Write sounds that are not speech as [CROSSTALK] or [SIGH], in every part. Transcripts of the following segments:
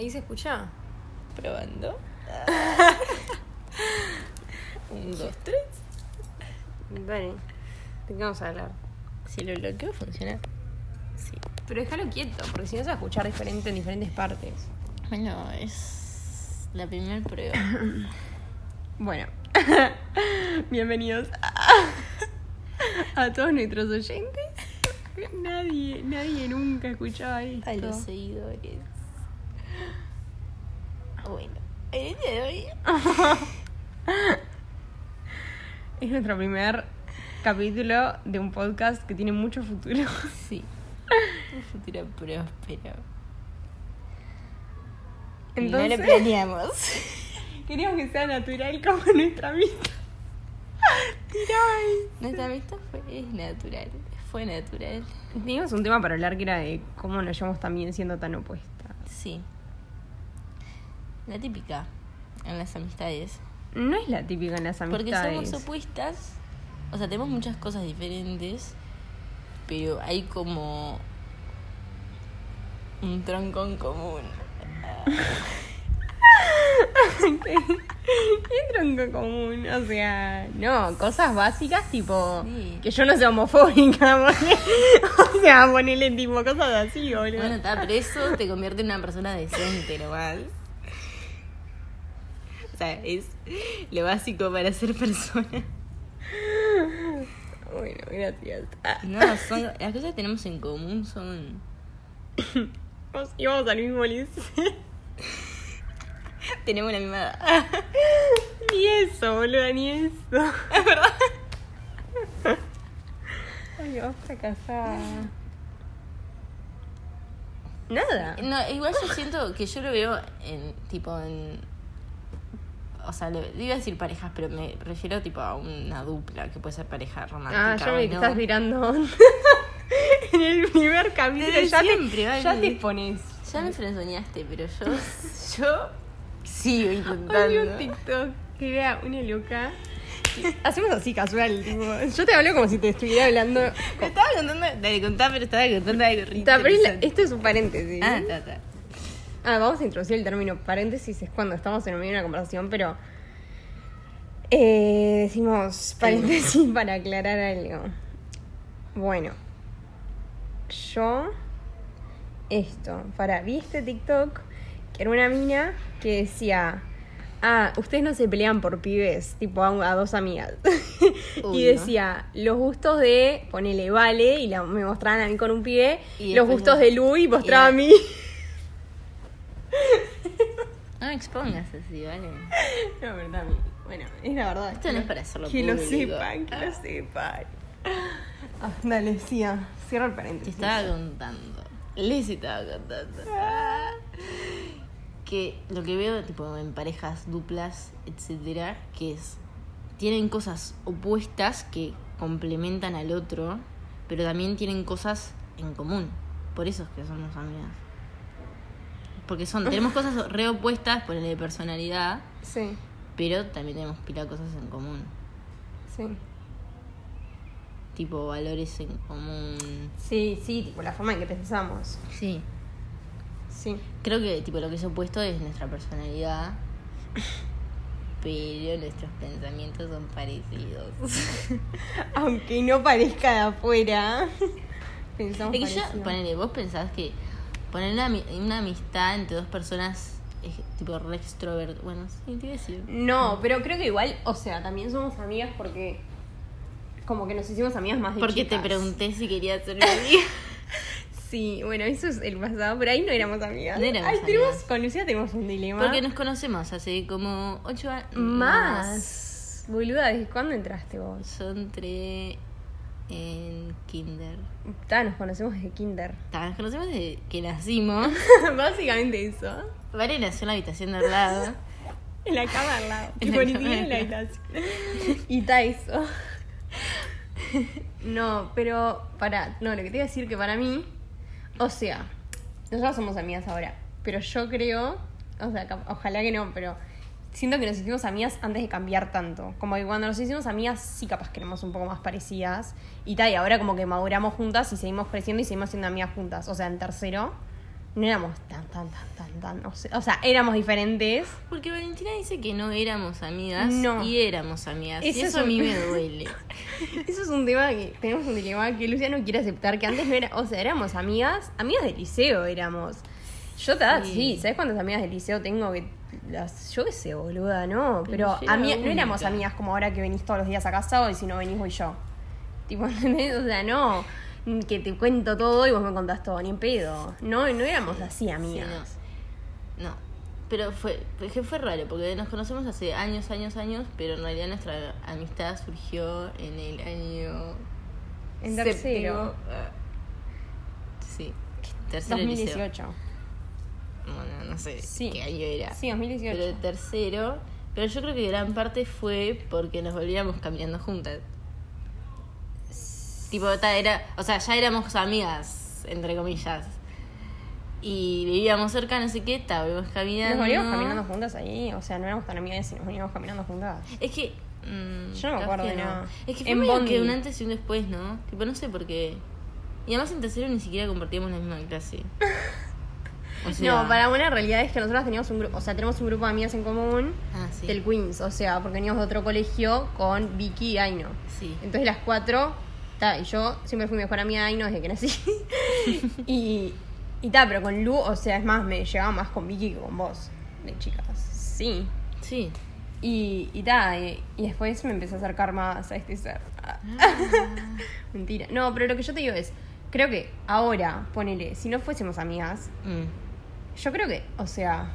¿Ahí se escucha? Probando. [LAUGHS] Un, dos, tres. Dale. ¿De qué vamos a hablar? Si lo bloqueo, funciona. Sí. Pero déjalo quieto, porque si no se va a escuchar diferente en diferentes partes. Bueno, es la primera prueba. [COUGHS] Bueno. [LAUGHS] Bienvenidos a, a todos nuestros oyentes. Nadie, nadie nunca escuchaba esto. A los seguidores. Bueno, el día de hoy. [LAUGHS] Es nuestro primer capítulo de un podcast que tiene mucho futuro. [LAUGHS] Sí. Un futuro próspero. Entonces, no lo planeamos. [LAUGHS] queríamos que sea natural como nuestra. Tirá Nuestra amistad fue, es natural. Fue natural. Teníamos un tema para hablar que era de cómo nos llevamos también siendo tan opuestas. Sí. La típica en las amistades. No es la típica en las Porque amistades. somos opuestas. O sea, tenemos muchas cosas diferentes. Pero hay como un tronco en común. [LAUGHS] ¿Qué tronco común? O sea, no, cosas básicas tipo Sí. que yo no sea homofóbica, [LAUGHS] porque- o sea, ponerle tipo cosas así, boludo. Bueno, está preso, te convierte en una persona decente nomás. Sea, es lo básico para ser persona. Bueno, gracias. Ah, No, son, las cosas que tenemos en común son. vamos- íbamos al mismo liceo. [LAUGHS] Tenemos la misma edad. [LAUGHS] Ni eso, boludo, ni eso. [LAUGHS] Es verdad. Ay, vas fracasada. Nada. No, igual yo siento que yo lo veo en, tipo, en... O sea, le, iba a decir parejas, pero me refiero tipo a una dupla, que puede ser pareja romántica Ah, ya me no. estás tirando [LAUGHS] en el primer capítulo. Ya, siempre, te, vale. ya te expones. Ya me frenzoneaste, pero yo... [LAUGHS] Yo sigo intentando. un TikTok que era una loca. Hacemos así casual, tipo. Yo te hablo como si te estuviera hablando. Me estaba contando... Dale, contá, pero estaba contando algo Ta, pero esto es un paréntesis. Ah, está, está. Ah, vamos a introducir el término paréntesis, es cuando estamos en medio de una conversación, pero eh, decimos paréntesis para aclarar algo. Bueno, yo, esto, para, vi este TikTok que era una mina que decía, ah, ustedes no se pelean por pibes, tipo a, a dos amigas. [LAUGHS] Uy, y decía, los gustos de, ponele, vale, y la- me mostraban a mí con un pibe, Y los gustos no. de Lu y mostraba a mí. No me expongas así, ¿vale? No, verdad, bueno, es la verdad. Esto no es para hacerlo Que lo público. sepan, que lo sepan. Ah, dale, sí, ah, cierra el Te paréntesis. estaba contando. Les estaba contando. Que lo que veo, tipo, en parejas duplas, etcétera, que es. Tienen cosas opuestas que complementan al otro, pero también tienen cosas en común. Por eso es que somos amigas. Porque son, [LAUGHS] tenemos cosas re opuestas por el de personalidad, Sí, pero también tenemos pila cosas en común. sí. Tipo valores en común. Sí, sí, tipo la forma en que pensamos. Sí. Sí. Creo que tipo lo que es opuesto es nuestra personalidad, pero nuestros pensamientos son parecidos. [LAUGHS] Aunque no parezca de afuera. [LAUGHS] Pensamos es que yo, ponele, vos pensás que poner una, ami- una amistad entre dos personas es tipo re extrovert. Bueno, sí, te iba a decir. No, pero creo que igual, o sea, también somos amigas porque como que nos hicimos amigas más de Porque te pregunté si querías ser mi [LAUGHS] amiga. Sí, bueno, eso es el pasado, pero ahí no éramos amigas. No éramos Ay, tenemos, amigas. con Lucía tenemos un dilema. Porque nos conocemos hace como ocho años. Más. Boluda, ¿desde cuándo entraste vos? Yo entré en kinder. Ta, nos conocemos desde kinder. Ta, Nos conocemos desde que [LAUGHS] nacimos. Básicamente eso. Vale nació en la habitación de al lado. En la cama al lado. En Tipo, la ni cama siquiera en la habitación. Y ta eso. [LAUGHS] No, pero para. No, lo que te iba a decir que para mí. O sea, nosotros somos amigas ahora. Pero yo creo. O sea, ojalá que no, pero. Siento que nos hicimos amigas antes de cambiar tanto. Como que cuando nos hicimos amigas, sí, capaz que éramos un poco más parecidas. Y tal, y ahora como que maduramos juntas y seguimos creciendo y seguimos siendo amigas juntas. O sea, en tercero, no éramos tan, tan, tan, tan, tan. O sea, o sea, éramos diferentes. Porque Valentina dice que no éramos amigas No. y éramos amigas. Eso y es eso a un- mí me duele. [LAUGHS] Eso es un tema que tenemos un dilema que Lucia no quiere aceptar, que antes no era, o sea, éramos amigas, amigas del liceo éramos. Yo te Sí. sí. ¿sabes cuántas amigas del liceo tengo que las, yo qué sé, boluda, no, pero, ami- la no éramos amigas como ahora que venís todos los días a casa y si no venís voy yo. [LAUGHS] Tipo, ¿entendés? O sea, no, que te cuento todo y vos me contás todo, ni en pedo. No, no éramos así Sí, amigas. no. No. Pero fue, fue que fue raro, porque nos conocemos hace años, años, años, pero en realidad nuestra amistad surgió en el año... En séptimo. tercero. Ah. Sí. Tercero de liceo. 2018. Bueno, no sé Sí. qué año era. Sí, 2018. Pero el tercero. Pero yo creo que gran parte fue porque nos volvíamos caminando juntas. Tipo, era. O sea, ya éramos amigas, entre comillas. Y vivíamos cerca, no sé qué, volvíamos caminando. Nos volvíamos caminando juntas ahí, o sea, no éramos tan amigas y nos volvíamos caminando juntas. Es que. mm, Yo no me acuerdo de nada. Es que fue En medio que un antes y un después, ¿no? Tipo, no sé por qué. Y además en tercero ni siquiera compartíamos la misma clase. [LAUGHS] O sea, no, para una realidad es que nosotros teníamos un grupo, o sea, tenemos un grupo de amigas en común Ah, sí. del Queens, o sea, porque veníamos de otro colegio con Vicky y Aino. Sí. Entonces las cuatro, ta, y yo siempre fui mejor amiga de Aino desde que nací. [LAUGHS] y, y ta, pero con Lu, o sea, es más, me llevaba más con Vicky que con vos, de chicas. Sí. Sí. Y, y ta, y, y después me empecé a acercar más a este ser. [LAUGHS] Mentira. No, pero lo que yo te digo es, creo que ahora, ponele, si no fuésemos amigas, Mm. Yo creo que, o sea,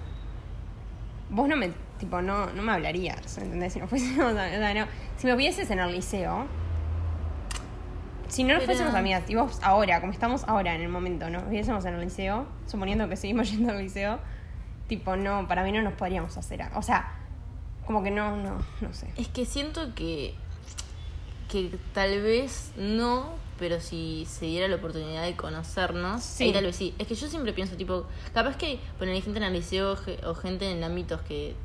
vos no me, tipo, no, no me hablarías, ¿entendés? Si no fuésemos, [LAUGHS] o sea, no, si me vieses en el liceo, si no nos Pero- fuésemos amigas, y vos ahora, como estamos ahora en el momento, ¿no? Nos viésemos en el liceo, suponiendo que seguimos [LAUGHS] yendo al liceo, tipo, no, para mí no nos podríamos hacer, o sea, como que no, no, no sé. Es que siento que, que tal vez no, pero si se diera la oportunidad de conocernos, Sí. ahí tal vez sí. Es que yo siempre pienso, tipo, capaz que poner gente en el liceo o gente en ámbitos que,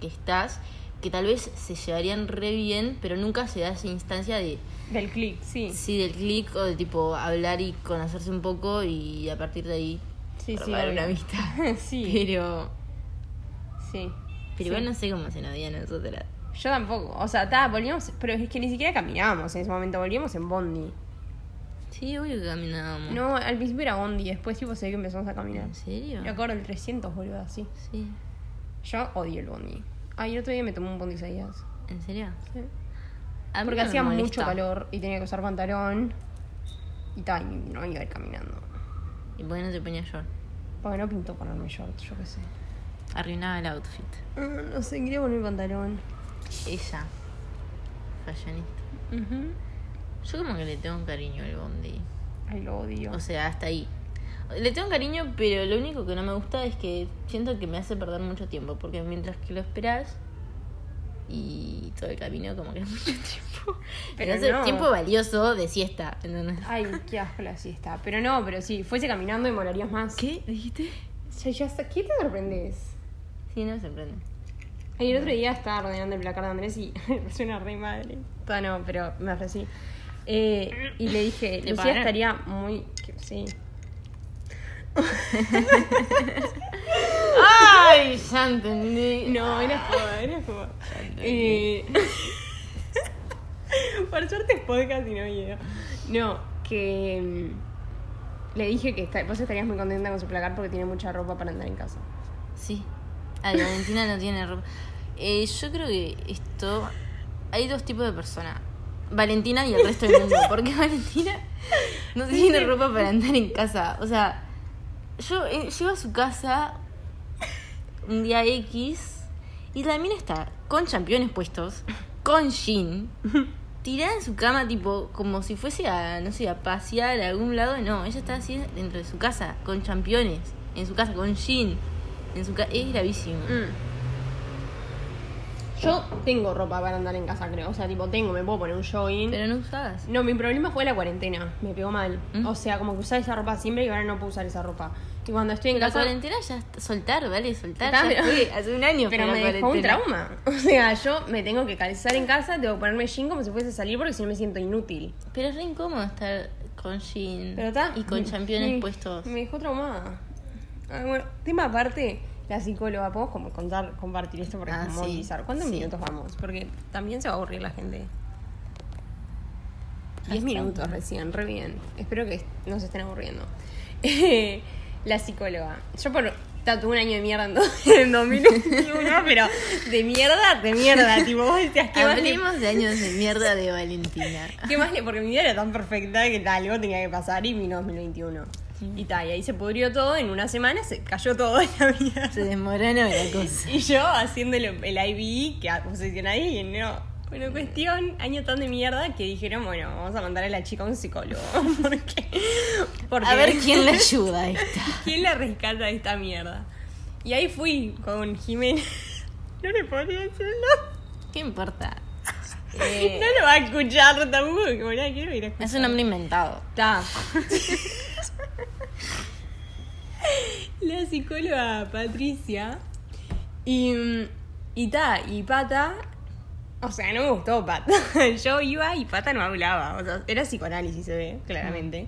que estás, que tal vez se llevarían re bien, pero nunca se da esa instancia de, Del click, sí. sí, del clic o de tipo hablar y conocerse un poco y a partir de ahí Sí, sí, una amistad. [LAUGHS] sí, Pero, sí. pero Sí. igual no sé cómo se nos dio a nosotras. Yo tampoco, o sea, ta, volvíamos, pero es que ni siquiera caminábamos en ese momento, volvíamos en Bondi. Sí, obvio que caminábamos. No, al principio era Bondi, después tipo sé que empezamos a caminar. ¿En serio? Me acuerdo el 300, boludo, así. Sí. Yo odio el Bondi. Ay, el otro día me tomé un Bondi Isaías. ¿En serio? Sí. A mí Porque no hacía molesta. mucho calor y tenía que usar pantalón. Y tal, no iba a ir caminando. ¿Y por qué no te ponía short? Porque no pintó ponerme short, yo qué sé. Arruinaba el outfit. Ah, No sé, quería poner pantalón. Ella. Fashionista. Ujú. Yo como que le tengo un cariño al bondi. Ay, lo odio. O sea, hasta ahí. Le tengo cariño, pero lo único que no me gusta es que siento que me hace perder mucho tiempo. Porque mientras que lo esperas y todo el camino como que es mucho [LAUGHS] tiempo. Pero es no. tiempo valioso de siesta. ¿entendés? Ay, qué asco la siesta. Pero no, pero sí, fuese caminando y molarías más. ¿Qué? ¿Dijiste? Ya, ya está. ¿Qué te sorprendes? Sí, no me sorprende. Ay, el otro día estaba ordenando el placar de Andrés y [LAUGHS] suena re madre. Toda no, pero me ofrecí. Eh, y le dije, ¿Le Lucía estaría muy. Sí. [LAUGHS] ¡Ay! Ya entendí. No, era joda, era joda. Eh, [LAUGHS] por suerte es podcast y no video. No, que. mm, Le dije que vos estarías muy contenta con su placar porque tiene mucha ropa para andar en casa. Sí. Ay, Valentina no tiene ropa. Eh, yo creo que esto. Hay dos tipos de personas. Valentina y el resto del mundo. [LAUGHS] Porque Valentina no tiene ropa para andar en casa. O sea, yo eh, llego a su casa un día X y la mina está con championes puestos, con jean, tirada en su cama, tipo, como si fuese a, no sé, a pasear a algún lado. No, ella está así dentro de su casa, con championes, en su casa, con jean. En su ca- es gravísimo. Mm. Yo tengo ropa para andar en casa, creo. O sea, tipo, tengo, me puedo poner un jogging. Pero no usabas. No, mi problema fue la cuarentena. Me pegó mal. ¿Mm? O sea, como que usaba esa ropa siempre y ahora no puedo usar esa ropa. Y cuando estoy en La casa. cuarentena ya soltar, vale, soltar. Ya pero- hace un año Pero me la dejó un trauma. [LAUGHS] O sea, yo me tengo que calzar en casa, tengo que ponerme jean como si fuese a salir porque si no me siento inútil. Pero es re incómodo estar con jean Pero está. y con championes puestos. Me dejó traumada. Ah, bueno, tema aparte, la psicóloga, ¿podemos como contar, compartir esto porque Ah, sí? ¿Cuántos sí. minutos vamos? Porque también se va a aburrir la gente. 10 Hasta minutos recién, re bien. Espero que no se estén aburriendo. [LAUGHS] la psicóloga. Yo por tatué un año de mierda en, do- [LAUGHS] en 2021, [LAUGHS] pero de mierda, de mierda. tipo, vos decías, ¿qué más, le, Hablemos de años de mierda de Valentina. ¿qué más le- Porque mi vida era tan perfecta que tal, algo tenía que pasar y vino 2021. Y tal, y ahí se pudrió todo, en una semana se cayó todo en la vida. Se desmoronó la [LAUGHS] cosa. Y yo haciendo el, el IB, que obsesiona ahí, no. Bueno, cuestión, año tan de mierda que dijeron, bueno, vamos a mandar a la chica a un psicólogo. [LAUGHS] porque, porque A ver quién le ayuda a esta. [LAUGHS] quién la rescata de esta mierda. Y ahí fui con Jimena. No le podría decir no. ¿Qué importa? No lo va a escuchar tampoco, bueno, quiero ir a escuchar. Es un nombre inventado. Está. La psicóloga Patricia. Y. Y ta, y Pata. O sea, no me gustó Pata. [LAUGHS] Yo iba y Pata no hablaba. O sea, era psicoanálisis, se ve, claramente.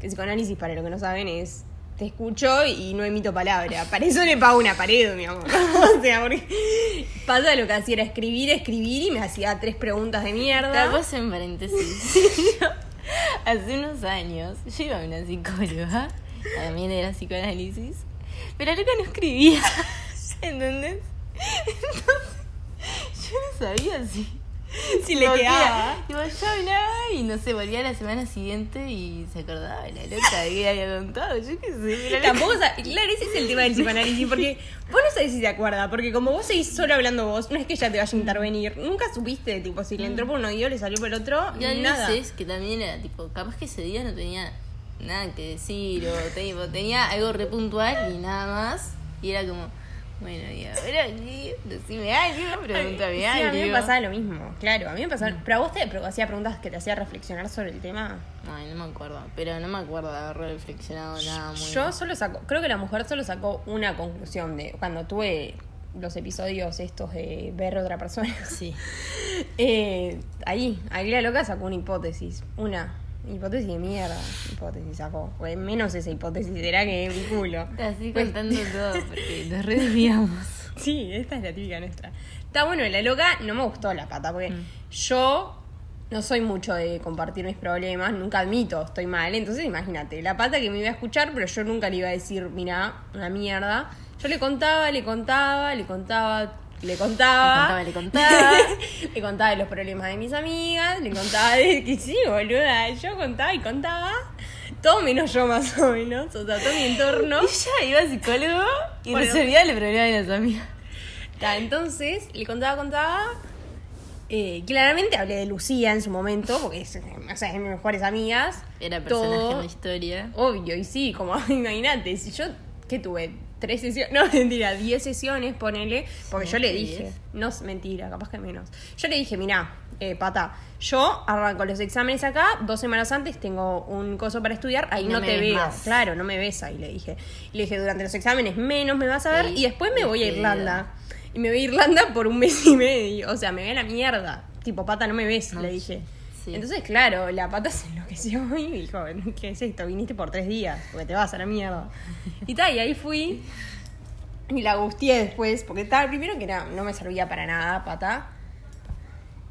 Que psicoanálisis, para lo que no saben, es. Te escucho y no emito palabra. Para eso le pago una pared, mi amor. [LAUGHS] O sea, porque. Pata lo que hacía era escribir, escribir y me hacía tres preguntas de mierda. Capaz en paréntesis. [LAUGHS] Hace unos años yo iba a una psicóloga, también era psicoanálisis, pero la loca no escribía. [LAUGHS] ¿Entendés? Entonces, yo no sabía si. Si le quedaba. Tipo, yo hablaba y no sé, volvía la semana siguiente y se acordaba de la loca de que había contado. Yo qué sé. pero la loca- Tampoco, sa- [LAUGHS] claro, ese es el tema del psicoanálisis, porque vos no sabés si te acuerdas, porque como vos seguís solo hablando vos, no es que ella te vaya a intervenir, nunca supiste, tipo, si le entró por un oído, le salió por el otro, Y hay nada. veces que también era tipo, capaz que ese día no tenía nada que decir o te- tipo, tenía algo re puntual y nada más. Y era como, bueno, y ahora decime algo, pregúntame Sí, algo. a mí me pasaba lo mismo, claro, a mí me pasaba, Mm. pero a vos te hacía preguntas que te hacía reflexionar sobre el tema. Ay, no me acuerdo, pero no me acuerdo de haber reflexionado nada muy Yo solo saco, creo que la mujer solo sacó una conclusión de cuando tuve los episodios estos de ver a otra persona. Sí. [LAUGHS] Eh, ahí, ahí la loca sacó una hipótesis. Una hipótesis de mierda. Hipótesis sacó. Pues menos esa hipótesis era que mi culo. Te así Pues- contando todo porque nos redesviamos. [LAUGHS] Sí, esta es la típica nuestra. Está bueno, la loca no me gustó la pata, porque Mm. yo no soy mucho de compartir mis problemas, nunca admito, estoy mal. Entonces imagínate, la pata que me iba a escuchar, pero yo nunca le iba a decir, mira, una mierda. Yo le contaba, le contaba, le contaba, le contaba. Le contaba, le contaba. [LAUGHS] le contaba de los problemas de mis amigas, le contaba de que sí, boluda. Yo contaba y contaba. Todo menos yo, más o menos. O sea, todo mi entorno. Ella iba al psicólogo y Bueno. resolvía el problema de las amigas. Ta, entonces, le contaba, contaba. Eh, claramente hablé de Lucía en su momento, porque es, o sea, es de mis mejores amigas. Era personaje Todo- en la historia. Obvio, y sí, como [LAUGHS] imagínate, si yo, ¿qué tuve? Tres sesiones, [LAUGHS] no, mentira, diez sesiones, ponele, porque Sí, yo le ¿qué dije, no es mentira, capaz que menos. Yo le dije, mirá, eh, pata, yo arranco los exámenes acá, dos semanas antes tengo un coso para estudiar, ahí no, te veo, más. claro, no me ves ahí, le dije. Le dije, durante los exámenes menos me vas a ver, Sí, y después me voy a. Irlanda. Y me voy a Irlanda por un mes y medio, o sea, me voy a la mierda. Tipo, pata, no me ves, No, le dije. sí. Entonces, claro, la pata [LAUGHS] se enloqueció y dijo, ¿qué es esto? Viniste por tres días, porque te vas a la mierda. Y tal, y ahí fui y la gustié después, porque tal, primero que era, no me servía para nada, pata.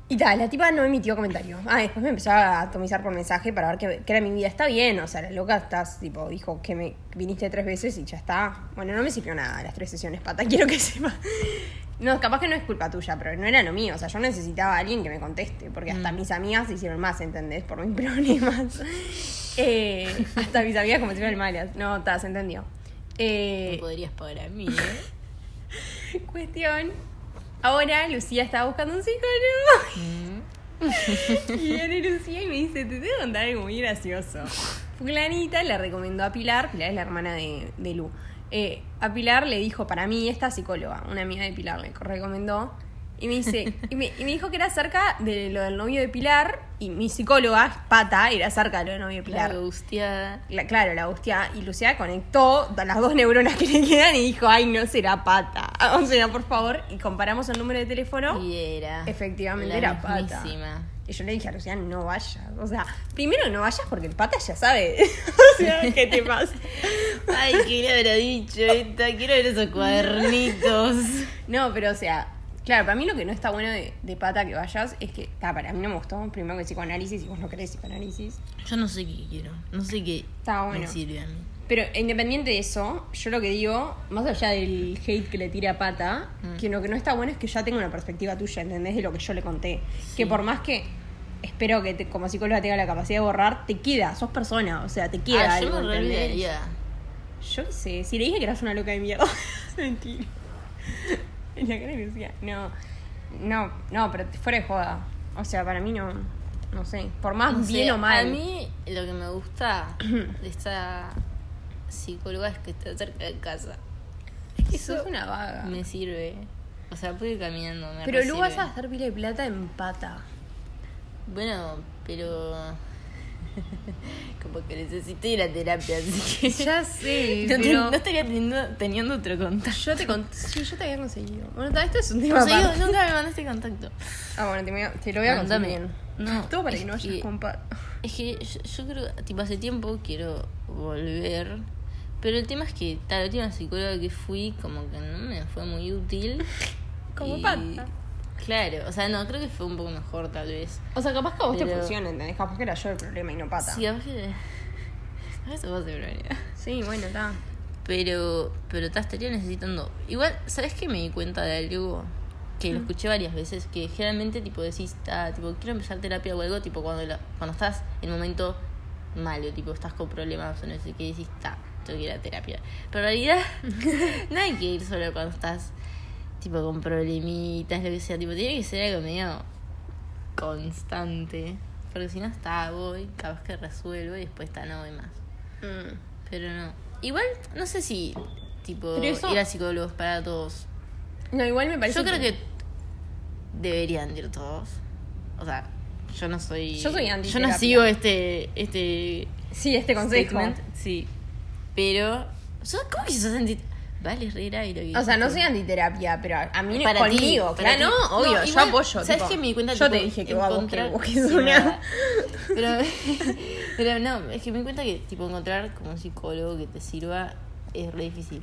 Y tal, la tipa no emitió comentario. Ah, después me empezó a atomizar por mensaje para ver que era mi vida. Está bien, o sea, la loca estás, tipo, dijo que me viniste tres veces y ya está. Bueno, no me sirvió nada las tres sesiones, pata, [LAUGHS] quiero que sepa. No, capaz que no es culpa tuya, pero no era lo mío. O sea, yo necesitaba a alguien que me conteste, porque hasta mis amigas se hicieron más, ¿entendés? Por mis [LAUGHS] problemas. Eh, hasta mis amigas como si fueran malas. No, está, se entendió. Eh, No podrías pagar a mí, ¿eh? [LAUGHS] Cuestión. Ahora Lucía estaba buscando un psicólogo. Mm. [LAUGHS] Y viene Lucía y me dice, te tengo que contar algo muy gracioso. Fulanita le recomendó a Pilar, Pilar es la hermana de, de Lu. Eh, a Pilar le dijo, para mí, esta psicóloga, una amiga de Pilar, le recomendó. Y me dice, [LAUGHS] y me, y me dijo que era cerca de lo del novio de Pilar, y mi psicóloga, Pata, era cerca de lo del novio de Pilar. La gustiada. La- claro, la hostia. Y Lucía conectó las dos neuronas que le quedan y dijo, ay, no será pata. [LAUGHS] O sea, por favor. Y comparamos el número de teléfono. Y era. Efectivamente, la era pata. Y yo le dije a Luciana, no vayas. O sea, primero no vayas porque el pata ya sabe. [LAUGHS] o sea, ¿qué te pasa? Ay, ¿qué le habrá dicho esta? Quiero ver esos cuadernitos. No, pero o sea, claro, para mí lo que no está bueno de, de pata que vayas es que, ta, para mí no me gustó primero que psicoanálisis y vos no querés psicoanálisis. Yo no sé qué quiero. No sé qué Está bueno. me sirve a mí. Pero independiente de eso, yo lo que digo, más allá del hate que le tira a pata, Mm. que lo que no está bueno es que ya tenga una perspectiva tuya, ¿entendés? De lo que yo le conté. Sí. Que por más que espero que te- como psicóloga tenga la capacidad de borrar, te queda, sos persona, o sea, te queda Ah, yo me. Yo qué sé, si le dije que eras una loca de mierda. [LAUGHS] Mentira. En la cara de Lucía. No, no, no, pero fuera de joda. O sea, para mí no, no sé, por más bien o mal. A mí lo que me gusta de esta psicóloga es que está cerca de casa. es que sos una vaga. Me sirve. O sea, puedo ir caminando. Me Pero luego vas a gastar pila de plata en pata. Bueno, pero. [LAUGHS] Como que necesito ir a terapia, así que. [LAUGHS] Ya sé, [LAUGHS] no, te- pero- no estaría teniendo, teniendo otro contacto. Yo te cont sí, yo te había conseguido. Bueno, esto es un tema Conseguido, aparte. nunca me mandaste contacto. Ah, bueno, te, lo voy a Mándame. conseguir. No, Todo para es que no vayas que- con. Es que yo, yo creo, tipo, hace tiempo quiero volver. Pero el tema es que tal, la última psicóloga que fui, como que no me fue muy útil. Como Y- pata. Claro, o sea, no, creo que fue un poco mejor tal vez. O sea, capaz que a vos te Pero- funciona, ¿entendés? Capaz que era yo el problema y no pata. Sí, veces. A veces vos de problema. Sí, bueno, está. Pero, pero te estaría necesitando. Igual, ¿sabes qué me di cuenta de algo? Que Mm. lo escuché varias veces, que generalmente tipo decís, "Ah, tipo, quiero empezar terapia o algo, tipo cuando la- cuando estás en un momento malo, tipo estás con problemas o no sé qué, decís, ta, tengo que ir a terapia. Pero en realidad, [LAUGHS] no hay que ir solo cuando estás tipo con problemitas, lo que sea, tipo, tiene que ser algo medio constante. Porque si no está, voy, capaz que resuelvo y después está, no voy más. Mm. Pero no. Igual, no sé si, tipo, eso- ir a psicólogos para todos. No, igual me parece Yo creo que deberían ir todos. O sea, yo no soy. Yo soy Yo no sigo este. este Sí, este consejo. statement, Sí. Pero. ¿sos- ¿Cómo que sos anti.? Vale, re grave lo que O sea, no soy antiterapia, pero a mí no Para ti, conmigo, para claro, ti. no, obvio, No, yo apoyo. ¿Sabes qué me di cuenta? Yo Tipo, te dije que vos que Sí, una. [LAUGHS] Pero, [LAUGHS] pero no, es que me di cuenta que tipo encontrar como un psicólogo que te sirva es re difícil.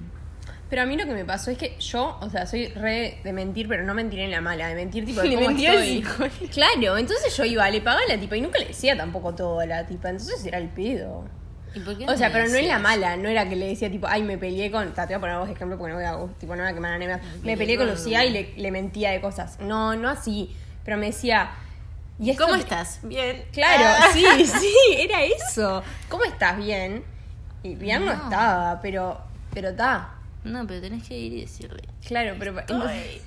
Pero a mí lo que me pasó es que yo, o sea, soy re de mentir, pero no mentir en la mala, de mentir tipo de [LAUGHS] Le cómo estoy. Claro, entonces yo iba, le pagaba a la tipa y nunca le decía tampoco todo a la tipa, entonces era el pedo. ¿Y por qué O sea, me pero no en la mala, no era que le decía tipo, ay, me peleé con. ta, Te voy a poner vos ejemplo porque no voy a, tipo, no voy a quemar a Neme. Me peleé con Lucía y le, le mentía de cosas. No, no así. Pero me decía. ¿y esto ¿Cómo estás? Bien. Claro, Ah. sí, [LAUGHS] sí, era eso. ¿Cómo estás? Bien. Y bien no, No. estaba, pero. Pero está. No, pero tenés que ir y decirle. Claro, pero. Estoy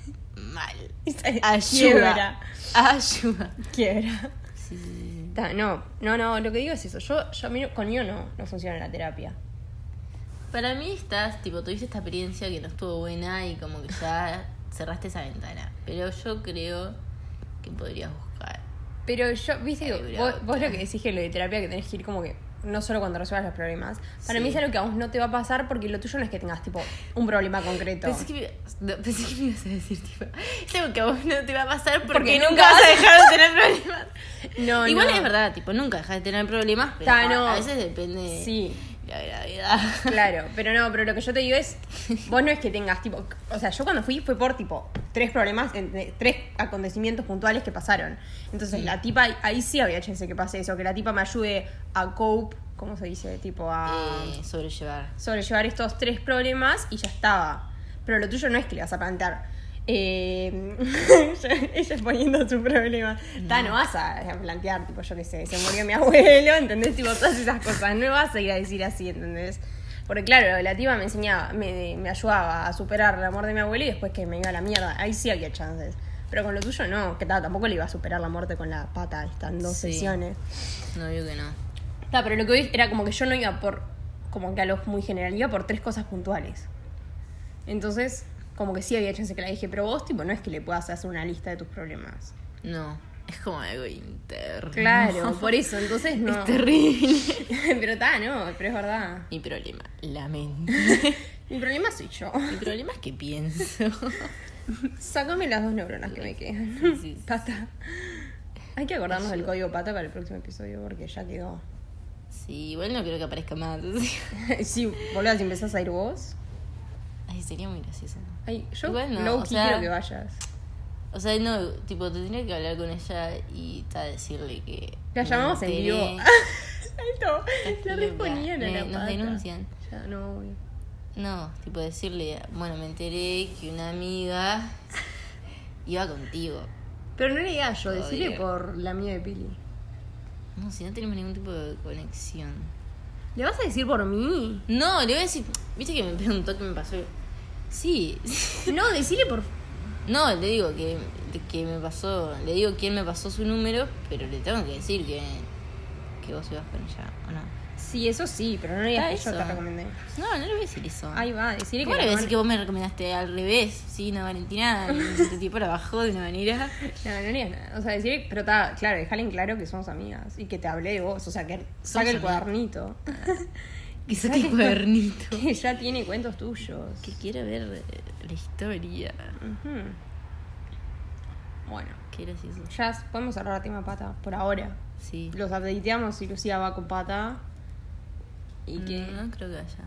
mal. [LAUGHS] Quiebra. Ayuda. Ayuda. Quiebra. Sí, sí, sí. Ta, no, no, no, lo que digo es eso. Yo, yo no- conmigo no, no funciona la terapia. Para mí estás, tipo, tuviste esta experiencia que no estuvo buena y como que ya cerraste esa ventana. Pero yo creo que podrías buscar. Pero yo, viste, que vos, vos lo que decís que lo de terapia que tenés que ir como que no solo cuando resuelvas los problemas. Para Sí. mí es algo que a vos no te va a pasar porque lo tuyo no es que tengas tipo un problema concreto. Pensé que, me, no, pensé que me ibas a decir, tipo, es algo que a vos no te va a pasar porque, Porque nunca vas a dejar de tener [LAUGHS] problemas. No, Igual no. es verdad, tipo, nunca dejas de tener problemas, pero Ta, no. a veces depende Sí. La gravedad. [LAUGHS] Claro, pero no, pero lo que yo te digo es, vos no es que tengas tipo, o sea, yo cuando fui fue por tipo tres problemas, tres acontecimientos puntuales que pasaron. Entonces la tipa, ahí sí había chance que pase eso, que la tipa me ayude a cope, ¿cómo se dice? Tipo a Eh, sobrellevar. sobrellevar estos tres problemas y ya estaba. Pero lo tuyo no es que le vas a plantear. [LAUGHS] Eh, ella poniendo su problema. Ta, no vas a plantear, tipo, yo qué sé, se murió mi abuelo, [LAUGHS] ¿entendés? Tipo, todas esas cosas. No vas a ir a decir así, ¿entendés? Porque claro, la tipa me enseñaba, me, me ayudaba a superar el amor de mi abuelo y después que me iba a la mierda. Ahí sí había chances. Pero con lo tuyo no, que ta, tampoco le iba a superar la muerte con la pata, están dos Sí. sesiones. No digo que no. Ta, pero lo que hoy era como que yo no iba por, como que a lo muy general, iba por tres cosas puntuales. Entonces, como que sí había chance que la dije, pero vos, tipo, no es que le puedas hacer una lista de tus problemas. No, es como algo interno. Claro, por eso, entonces no. [LAUGHS] Es terrible. [LAUGHS] pero está, no, pero es verdad. Mi problema, la mente. [LAUGHS] Mi problema soy yo. Mi problema es que pienso. Sácame las dos neuronas que me quedan. Sí, sí. Tata. Hay que acordarnos del código pata para el próximo episodio porque ya quedó. Sí, igual no creo que aparezca más. si volvás y empezás a ir vos. Ay, sería muy gracioso. Ay, yo no, o sea- quiero que vayas. O sea, no, tipo, te tendría que hablar con ella y ta, decirle que. La llamamos en vivo. [LAUGHS] Alto, la que responían a la nos pata. denuncian. Ya, no, obvio. No, tipo decirle, bueno, me enteré que una amiga iba contigo. Pero no le digas yo, decirle por la mía de Pili. No, si no tenemos ningún tipo de conexión. ¿Le vas a decir por mí? No, le voy a decir, viste que me preguntó qué me pasó. Sí, No, decirle por. no, le digo que, que me pasó, le digo quién me pasó su número, pero le tengo que decir que, que vos ibas con ella, ¿o no? Sí, eso sí, pero no le digas que yo te recomendé. No, no le voy a decir eso. Ahí va, decirle ¿Cómo que. le voy a decir que vos me recomendaste al revés? Sí, no, Valentina, [LAUGHS] este tipo la bajó de una manera. No, no le digas nada. O sea, decirle. Pero está, claro, dejale en claro que somos amigas y que te hablé de vos. O sea, que saque el cuadernito. [LAUGHS] El cuadernito. [LAUGHS] que ya tiene cuentos tuyos. Que quiere ver eh, la historia. Ujú. Bueno, Qué gracioso. ya podemos cerrar el tema pata por ahora. Sí. Los updateamos y Lucía va con pata. Y que. No creo que haya.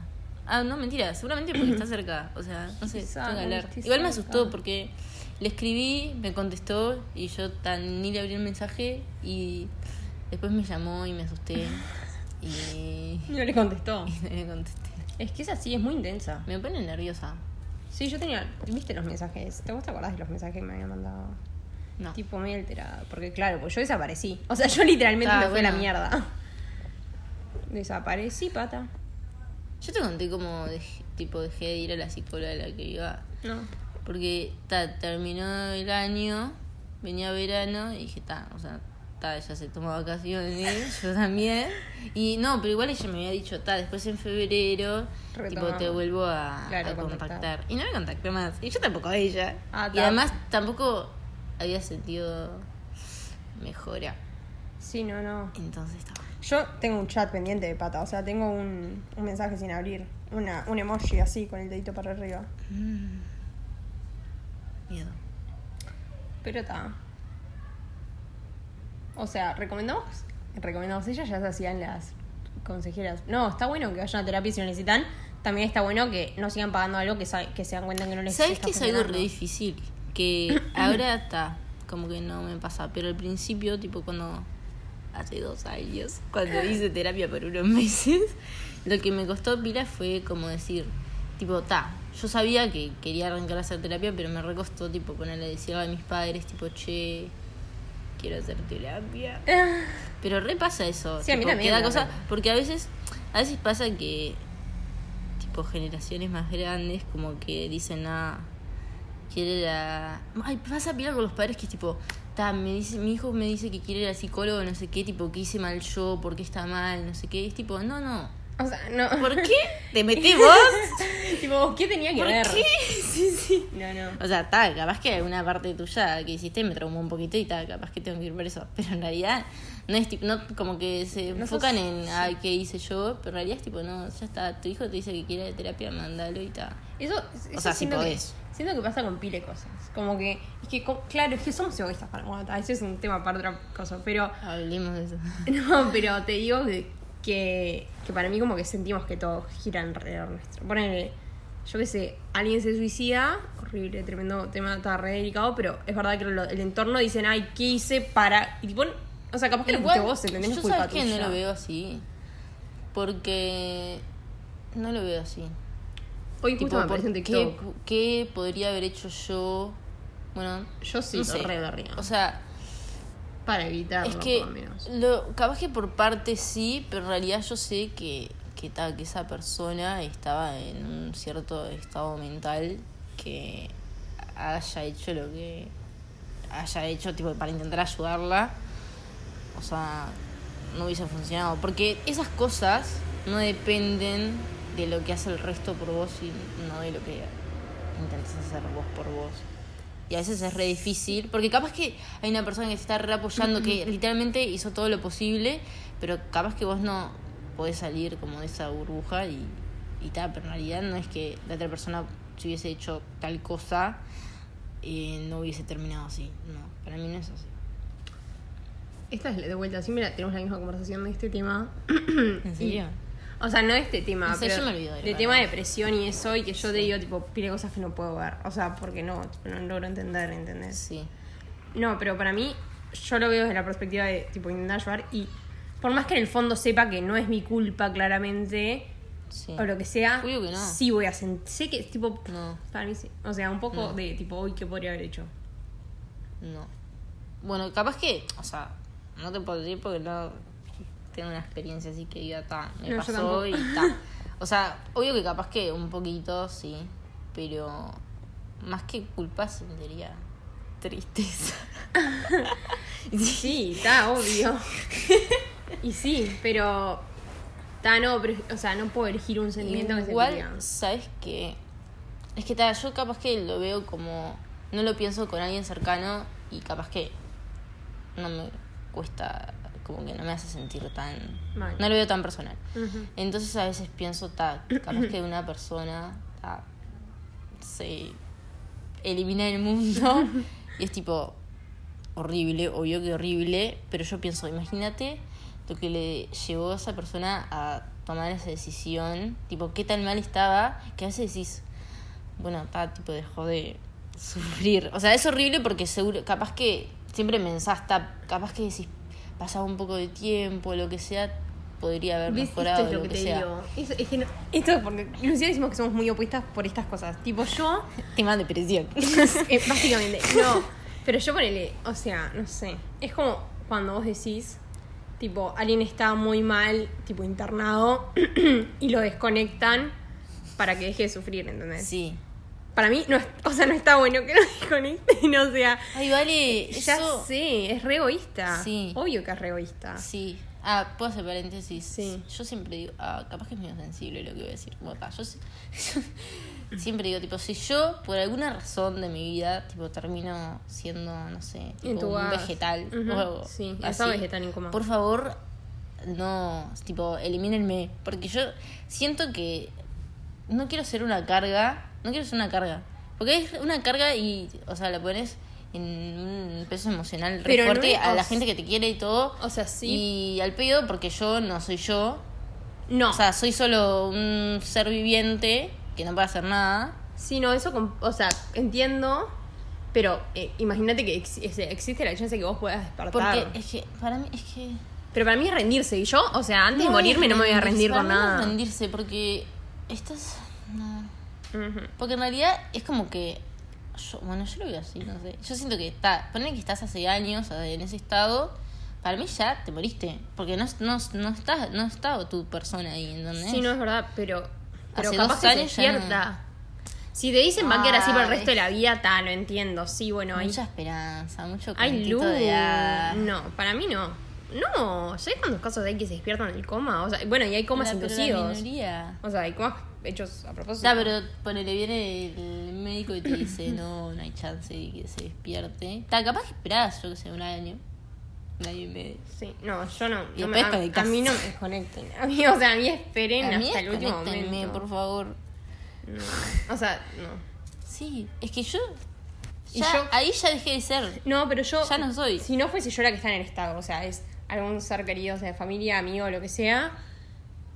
Ah, no, mentira. Seguramente porque está [CLEARS THROAT] cerca. O sea, no sé, tengo que hablar. Igual me asustó porque le escribí, me contestó y yo tan ni le abrí el mensaje y después me llamó y me asusté [LAUGHS] y, [LAUGHS] No le contestó. [LAUGHS] y no le contesté. Es que es así, es muy intensa. Me pone nerviosa. Sí, yo tenía. ¿Viste los mensajes? ¿Te vos te acordás de los mensajes que me había mandado? No. Tipo medio alterada. Porque claro, pues yo desaparecí. O sea, yo literalmente Ah, me fui a la mierda. Desaparecí, pata. Yo te conté cómo dejé- tipo dejé de ir a la psicóloga a la que iba. No. Porque ta, terminó el año, venía verano y dije, ta, o sea, ta, ella se toma vacaciones, [LAUGHS] yo también. Y no, pero igual ella me había dicho, ta, después en febrero, tipo, te vuelvo a, Claro, a contactar. contactar. Y no me contacté más. Y yo tampoco a ella. Ah, y además tampoco había sentido mejora. Sí, no, no. Entonces estaba. Yo tengo un chat pendiente de pata. O sea, tengo un, un mensaje sin abrir. Una, un emoji así con el dedito para arriba. Miedo. Pero está. O sea, recomendamos. Recomendamos. Ellas ya se hacían las consejeras. No, está bueno que vayan a terapia si lo necesitan. También está bueno que no sigan pagando algo que, que se dan cuenta que no les ¿Sabes que es algo re difícil? Que [COUGHS] ahora está, como que no me pasa, pero al principio, tipo cuando hace dos años, cuando hice terapia por unos [LAUGHS] meses, lo que me costó pila fue como decir, tipo, ta, yo sabía que quería arrancar a hacer terapia, pero me recostó, tipo, ponerle, decirle a mis padres, tipo, che, quiero hacer terapia. Pero repasa eso. Sí, a mí tipo, también que da me cosa, porque a veces, a veces pasa que tipo generaciones más grandes como que dicen ah quiere la ay pasa pila con los padres que es tipo ta, me dice mi hijo me dice que quiere ir al psicólogo no sé qué tipo que hice mal yo por qué está mal no sé qué es tipo no no O sea, no. ¿por qué [LAUGHS] te metí vos? [LAUGHS] tipo, ¿qué tenía que ¿por ver? qué? [LAUGHS] sí sí No, no. o sea, tal, capaz que alguna parte tuya que hiciste me traumó un poquito y tal, capaz que tengo que ir por eso. Pero en realidad, no es tipo, no como que se No enfocan sos- en, ay, ¿qué hice yo? Pero en realidad es tipo, no, ya está, tu hijo te dice que quiere de terapia, mándalo y tal. Eso, eso sea, si siento que- podés. siento que pasa con pile cosas. Como que, es que, claro, es que somos egoístas para bueno, ese es un tema para otra cosa, pero, Hablemos de eso. no, pero te digo que, que, que para mí como que sentimos que todo gira alrededor nuestro. Ponele, yo qué sé, alguien se suicida, horrible, tremendo tema, está re delicado, pero es verdad que lo- el entorno dicen, ay, ¿qué hice para...? Y tipo, o sea, capaz que lo fuiste vos, ¿entendés? No yo sabes que no lo veo así. Porque no lo veo así. Hoy justo Tipo, me ¿por apareció en qué, TikTok. qué podría haber hecho yo? Bueno, Yo sí, no lo sé. re. O sea, Para evitarlo, Es que por lo menos. lo, capaz que por parte sí, pero en realidad yo sé que, que, ta- que esa persona estaba en un cierto estado mental que haya hecho lo que haya hecho tipo para intentar ayudarla. O sea, no hubiese funcionado. Porque esas cosas no dependen de lo que hace el resto por vos y no de lo que intentas hacer vos por vos. Y a veces es re difícil, porque capaz que hay una persona que te está re apoyando, que literalmente hizo todo lo posible, pero capaz que vos no podés salir como de esa burbuja y, y tal, pero en realidad no es que la otra persona si hubiese hecho tal cosa, eh, no hubiese terminado así. No, para mí no es así. esta es de vuelta, siempre la- tenemos la misma conversación de este tema. ¿En serio? O sea, no este tema, No sé, pero yo me olvido de de tema de depresión y eso, y que yo te digo, tipo, pide cosas que no puedo ver. O sea, porque no, no logro entender, ¿entendés? Sí. No, pero para mí, yo lo veo desde la perspectiva de, tipo, intentar ayudar y por más que en el fondo sepa que no es mi culpa, claramente, Sí. o lo que sea, Obvio que no. sí voy a sentir. Sé que, tipo, No. para mí sí. O sea, un poco No. de, tipo, hoy, ¿qué podría haber hecho? No. Bueno, capaz que, o sea, no te puedo decir porque no tengo una experiencia así que diga, ta, me No, pasó y ta. O sea, obvio que capaz que un poquito, sí, pero más que culpa sentiría tristeza. [LAUGHS] Sí, está obvio. y sí, pero. Está, no, pero, o sea, no puedo elegir un sentimiento que se Igual. ¿sabes qué? Es que ta, yo capaz que lo veo como. No lo pienso con alguien cercano y capaz que no me cuesta. Como que no me hace sentir tan. Mal. No lo veo tan personal. Entonces a veces pienso, ta, capaz que una persona ta, se elimina del mundo [LAUGHS] y es tipo horrible, obvio que horrible, pero yo pienso, imagínate lo que le llevó a esa persona a tomar esa decisión, tipo, qué tan mal estaba, que a veces decís, bueno, ta, tipo, dejó de sufrir. O sea, es horrible porque seguro, capaz que siempre pensás, ta, capaz que decís, pasaba un poco de tiempo, lo que sea, podría haber ¿Ves? mejorado, Esto es lo que que te sea. digo. Es, es que no- esto es porque Lucía decimos que somos muy opuestas por estas cosas. Tipo, yo, [LAUGHS] Tema de depresión. [LAUGHS] eh, básicamente, no. Pero yo ponele, o sea, no sé. Es como cuando vos decís, tipo, alguien está muy mal, tipo internado, [CLEARS THROAT] y lo desconectan para que deje de sufrir, ¿entendés? Sí. Para mí, no es- o sea, no está bueno que lo [LAUGHS] desconecten, o sea. Ay, vale, Ya eso... sé, es re egoísta. Sí. Obvio que es re egoísta. Sí. Ah, puedo hacer paréntesis. Sí. Yo siempre digo, ah, capaz que es medio sensible lo que voy a decir. Bueno, ta, yo, si- [LAUGHS] siempre digo, tipo, si yo por alguna razón de mi vida, tipo, termino siendo, no sé, tipo, un vegetal Ujú, o algo sí, así, vegetal coma. Por favor, no, tipo, elimínenme. Porque yo siento que no quiero ser una carga, no quiero ser una carga. Porque es una carga y, o sea, la pones en un peso emocional re Pero fuerte a la gente que te quiere y todo. O sea, sí. Y al pedo porque yo no soy yo. No. O sea, soy solo un ser viviente que no puede hacer nada. Sí, no, eso, o sea, entiendo, pero eh, imagínate que ex- existe la chance que vos puedas despertar. Porque es que, para mí, es que... Pero para mí es rendirse, y yo, o sea, antes de morirme no me voy a rendir con mí no nada. rendirse porque estás... No. Ujú. Porque en realidad es como que... Yo, bueno, yo lo veo así, no sé. Yo siento que está... Poner que estás hace años en ese estado... Para mí ya te moriste. Porque no, no, no, estás, no está tu persona ahí, ¿entendés? Sí, no es verdad, pero, pero Hace capaz que se despierta. Si te dicen va a quedar así por el resto de la vida, tal, lo entiendo. Sí, bueno, hay, Mucha esperanza, mucho hay luz. de. No, para mí no. No, ¿sabes cuántos casos hay que se despiertan del coma? O sea, bueno, y hay comas La- pero la inducidos. minoría. O sea, hay comas hechos a propósito. Ya, pero ponele, viene el médico y te dice, [CLEARS THROAT] no, no hay chance de que se despierte. Ta, capaz que esperás, yo que sé, un año. Un año y medio. Sí, no, yo no. Y no me- a, a mí no me desconecten. A mí, [LAUGHS] o sea, a mí esperen A mí hasta el último momento. por favor. No. O sea, no. Sí, es que yo... Y ya- yo- ahí ya dejé de ser. No, pero yo. Ya no soy. Si no fuese yo la que está en el estado, o sea, es algún ser querido, o sea, familia, amigo, lo que sea,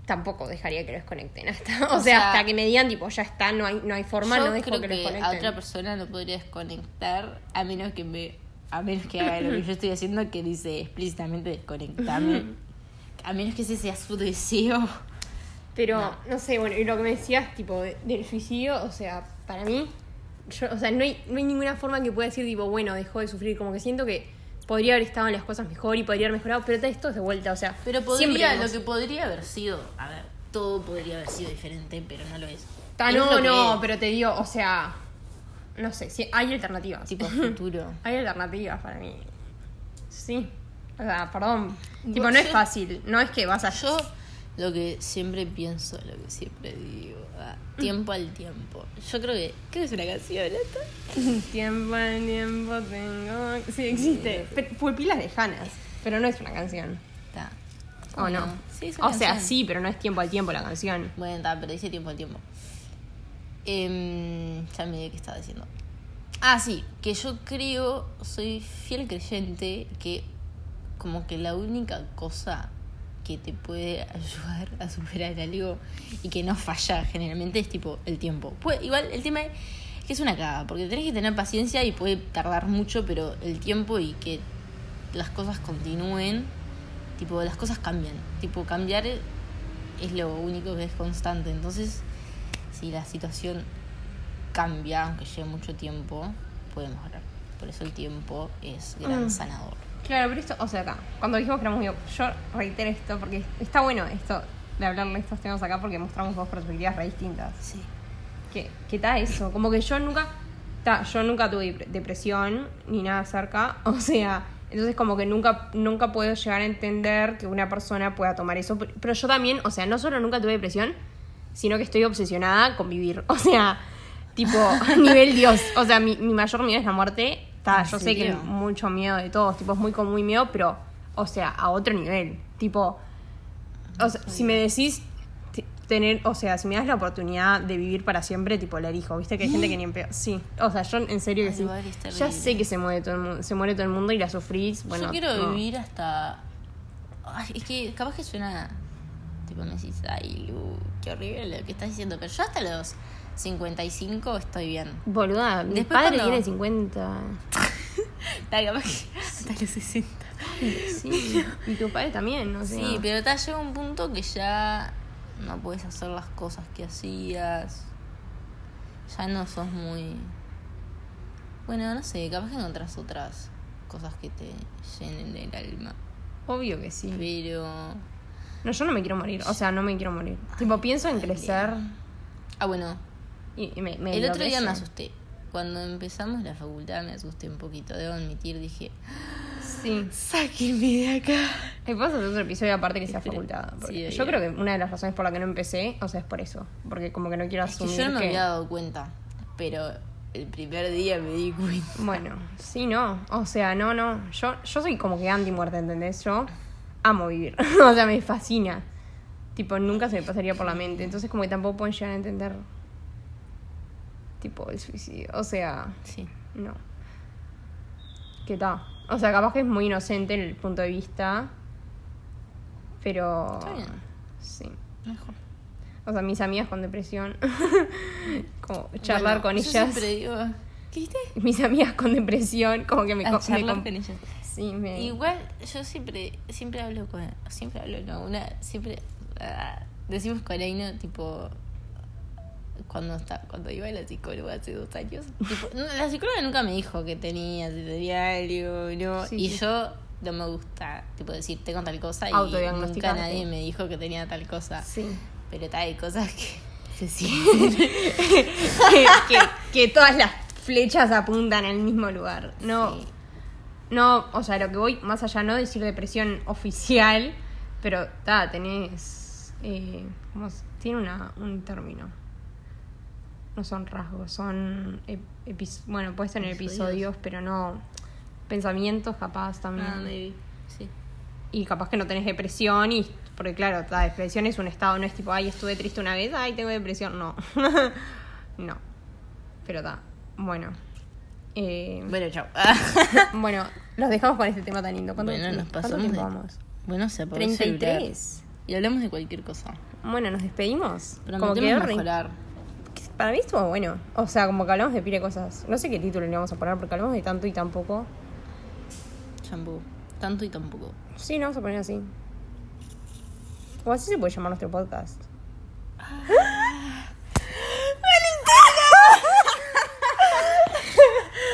tampoco dejaría que lo desconecten. Hasta, [LAUGHS] o, O sea, sea, hasta que me digan, tipo, ya está, no hay, no hay forma, yo no dejo creo que, que, lo a desconecten. otra persona no podría desconectar a menos que me... A menos que haga lo que yo estoy haciendo que dice explícitamente desconectarme. [LAUGHS] a menos que ese sea su deseo. Pero, No. no. sé, bueno, y lo que me decías, tipo, de- del suicidio, o sea, para mí, yo, o sea, no hay, no hay ninguna forma que pueda decir, tipo, bueno, dejó de sufrir. Como que siento que podría haber estado en las cosas mejor y podría haber mejorado, pero esto es de vuelta, o sea, Pero podría, lo que podría haber sido, a ver, todo podría haber sido diferente, pero no lo es. Ta, no, no, pero te digo, o sea, no sé, sí, hay alternativas. tipo futuro. [LAUGHS] Hay alternativas para mí. Sí. O sea, perdón. Tipo, no es fácil. No es que vas a. Yo lo que siempre pienso, lo que siempre digo, ah, tiempo al tiempo. Yo creo que, que es una canción esta. [LAUGHS] Tiempo al tiempo tengo. Sí, existe. Pero fue pilas lejanas. Pero no es una canción. Está. ¿O no? Sí, es una o sea, sí, pero no es tiempo al tiempo la canción. Bueno, está, pero dice tiempo al tiempo. Em, ya me qué estaba diciendo. Ah, sí, que yo creo, soy fiel creyente que como que la única cosa que te puede [LAUGHS] ayudar a superar algo y que no falla generalmente es tipo el tiempo. Pues, igual el tema es que es una caga, porque tenés que tener paciencia y puede tardar mucho, pero el tiempo y que las cosas continúen, tipo las cosas cambian, tipo cambiar es lo único que es constante. Entonces, si la situación cambia, aunque lleve mucho tiempo, puede mejorar. Por eso el tiempo es gran Mm. sanador. Claro, pero esto, o sea, acá, cuando dijimos que éramos amigos, yo reitero esto porque está bueno esto de hablarle de estos temas acá porque mostramos dos perspectivas re distintas. Sí. ¿Qué, qué tal eso? Como que yo nunca, ta, yo nunca tuve dep- depresión ni nada cerca, [LAUGHS] o sea, entonces como que nunca, nunca puedo llegar a entender que una persona pueda tomar eso, pero pero yo también, o sea, no solo nunca tuve depresión, sino que estoy obsesionada con vivir, [LAUGHS] o sea, tipo, a nivel Dios, o sea, mi, mi mayor miedo es la muerte, ¿En yo sé que mucho miedo de todos, tipo, es muy con muy miedo, pero, o sea, a otro nivel, tipo, o sea, si me decís tener, o sea, si me das la oportunidad de vivir para siempre, tipo la elijo, viste que hay gente que ni pedo. Sí, o sea, yo en serio que sí. Ya sé que se muere todo el mundo, se muere todo el mundo y la sufrís, bueno. Yo quiero no. vivir hasta. Ay, es que capaz que suena. Tipo, me decís, ay, Lu, qué horrible lo que estás diciendo. Pero yo hasta los 55 estoy bien. Boluda, mi Después padre cuando- tiene 50. [LAUGHS] Está, capaz que hasta los 60. Sí, y tu padre también, no sé. Sí, pero te llega un punto que ya no puedes hacer las cosas que hacías. Ya no sos muy. Bueno, no sé, capaz que encontrás otras cosas que te llenen el alma. Obvio que sí. Pero. No, yo no me quiero morir, o sea, no me quiero morir. tipo, pienso en crecer Ah, bueno, y, y me, me el otro día me asusté. Cuando empezamos la facultad me asusté un poquito, debo admitir, dije, Sí. sáquenme de acá. Ahí podemos hacer otro episodio aparte que sea Espera. facultad. Sí, yo obvio. creo que una de las razones por la que no empecé, o sea, es por eso. Porque como que no quiero Es que asumir yo no me que- había dado cuenta, pero el primer día me di cuenta. Bueno, sí, no. O sea, no, no. Yo, yo soy como que anti-muerte, ¿entendés? Yo amo vivir. [LAUGHS] o sea, me fascina. Tipo, nunca se me pasaría por la mente. Entonces, como que tampoco pueden llegar a entender. Tipo, el suicidio. O sea, Sí. no. ¿Qué tal? O sea, capaz que es muy inocente el punto de vista. Pero. Está bien. Sí. Mejor. O sea, mis amigas con depresión. [LAUGHS] como charlar Bueno, con ellas. siempre digo, ¿qué viste? Mis amigas con depresión, como que me, A me charlar con ellas. Sí, me. Igual yo siempre siempre hablo con siempre hablo no una siempre ah, decimos con Aino tipo cuando está cuando iba a la psicóloga hace dos años tipo, la psicóloga nunca me dijo que tenía si tenía algo no Sí, y sí. yo no me gusta tipo decir tengo tal cosa y nunca nadie me dijo que tenía tal cosa Sí. pero tal hay cosas que [LAUGHS] se [LAUGHS] sienten que, que- que todas las flechas apuntan al mismo lugar. No, Sí. no, o sea, lo que voy más allá, no decir depresión oficial, pero ta, tenés. Eh, ¿cómo tiene una, un término. No son rasgos, son. bueno, puedes tener Episodios. episodios, pero no. Pensamientos, capaz también. ah, maybe. sí y capaz que no tenés depresión y porque claro la depresión es un estado no es tipo ay estuve triste una vez ay tengo depresión no [LAUGHS] no pero está bueno Eh, bueno chao [LAUGHS] [LAUGHS] bueno los dejamos con este tema tan lindo ¿cuánto, bueno nos cuánto pasamos tiempo de- vamos? bueno se apagó el celular. 33 Y hablamos de cualquier cosa. bueno nos despedimos Prometemos mejorar. Para mí estuvo bueno o sea como que hablamos de pile cosas no sé qué título le vamos a poner porque hablamos de tanto y tan poco Shampoo. Tanto y tampoco. sí no vamos a poner así o así se puede llamar nuestro podcast [LAUGHS]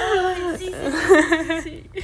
Ay, sí, sí, sí, sí.